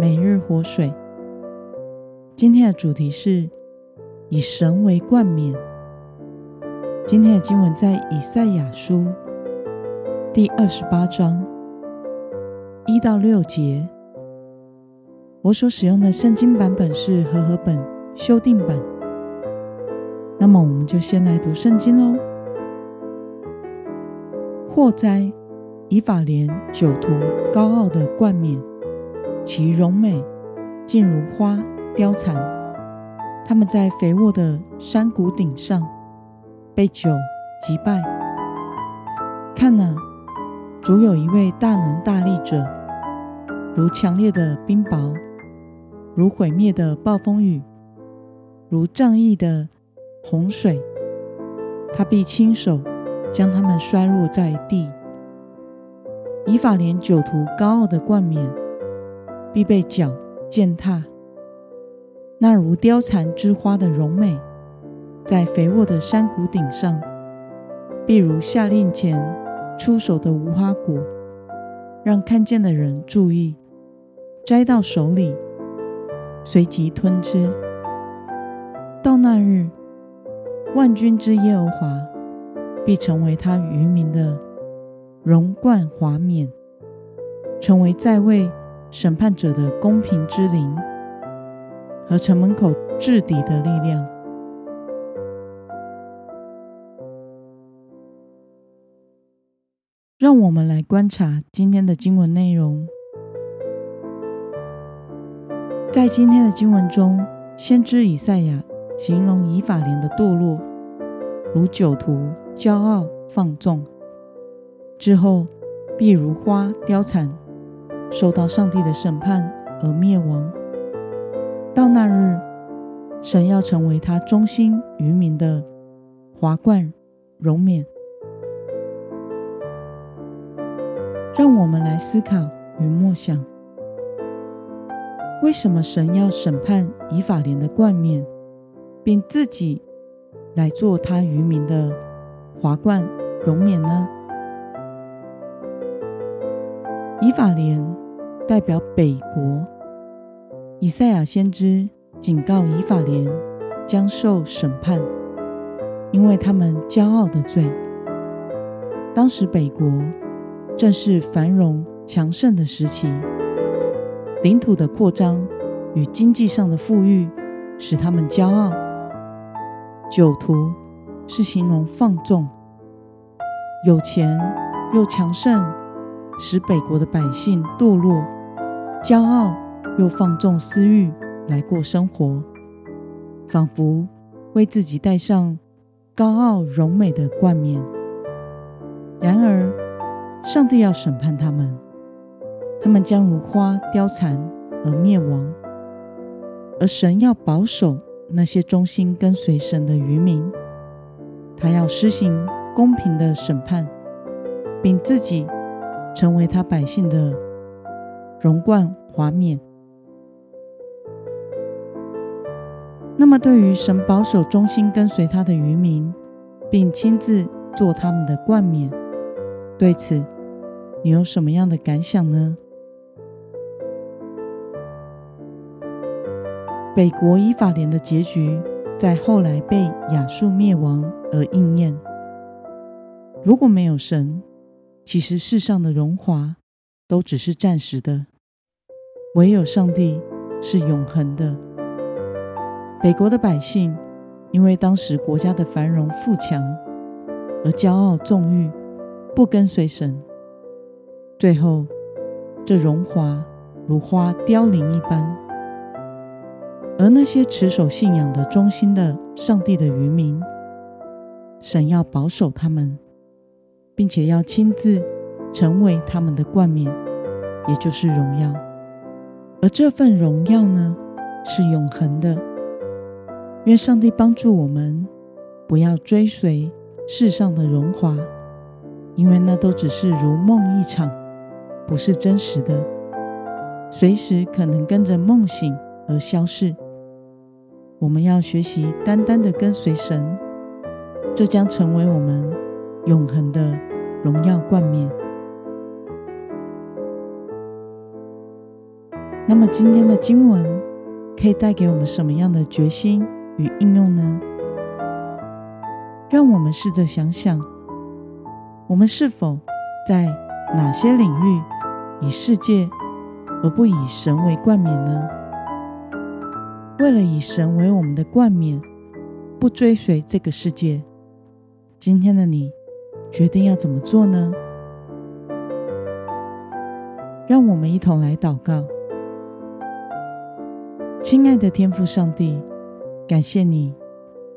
每日活水，今天的主题是以神为冠冕。今天的经文在以赛亚书第二十八章一到六节。我所使用的圣经版本是和合本修订版。那么，我们就先来读圣经喽。祸灾，以法莲久徒高傲的冠冕。其容美尽如花凋残，他们在肥沃的山谷顶上被酒击败。看哪，主有一位大能大力者，如强烈的冰雹，如毁灭的暴风雨，如仗义的洪水，他必亲手将他们摔落在地。以法连酒徒高傲的冠冕。必被脚践踏。那如貂蝉之花的荣美，在肥沃的山谷顶上，必如下令前出手的无花果，让看见的人注意，摘到手里，随即吞吃。到那日，万军之耶和华必成为他渔民的荣冠华冕，成为在位。审判者的公平之灵和城门口制敌的力量。让我们来观察今天的经文内容。在今天的经文中，先知以赛亚形容以法莲的堕落，如酒徒骄傲放纵，之后必如花凋残。受到上帝的审判而灭亡。到那日，神要成为他忠心余民的华冠荣冕。让我们来思考与默想：为什么神要审判以法莲的冠冕，并自己来做他愚民的华冠荣冕呢？以法莲代表北国，以赛亚先知警告以法莲将受审判，因为他们骄傲的罪。当时北国正是繁荣强盛的时期，领土的扩张与经济上的富裕使他们骄傲。久图是形容放纵，有钱又强盛。使北国的百姓堕落、骄傲，又放纵私欲来过生活，仿佛为自己戴上高傲荣美的冠冕。然而，上帝要审判他们，他们将如花凋残而灭亡，而神要保守那些忠心跟随神的余民，他要施行公平的审判，并自己。成为他百姓的荣冠华冕。那么，对于神保守忠心跟随他的渔民，并亲自做他们的冠冕，对此你有什么样的感想呢？北国以法莲的结局，在后来被亚述灭亡而应验。如果没有神，其实世上的荣华都只是暂时的，唯有上帝是永恒的。北国的百姓因为当时国家的繁荣富强而骄傲纵欲，不跟随神，最后这荣华如花凋零一般。而那些持守信仰的忠心的上帝的渔民，神要保守他们。并且要亲自成为他们的冠冕，也就是荣耀。而这份荣耀呢，是永恒的。愿上帝帮助我们，不要追随世上的荣华，因为那都只是如梦一场，不是真实的，随时可能跟着梦醒而消逝。我们要学习单单的跟随神，这将成为我们永恒的荣耀冠冕。那么今天的经文可以带给我们什么样的决心与应用呢？让我们试着想想，我们是否在哪些领域以世界而不以神为冠冕呢？为了以神为我们的冠冕，不追随这个世界，今天的你决定要怎么做呢？让我们一同来祷告。亲爱的天父上帝，感谢你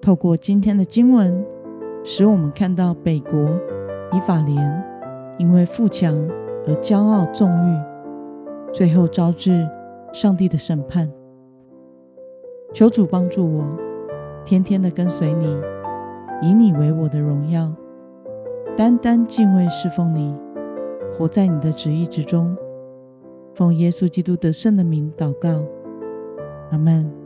透过今天的经文，使我们看到北国以法莲因为富强而骄傲纵欲，最后招致上帝的审判。求主帮助我，天天的跟随你，以你为我的荣耀，单单敬畏侍奉你，活在你的旨意之中。奉耶稣基督得胜的名祷告，阿门。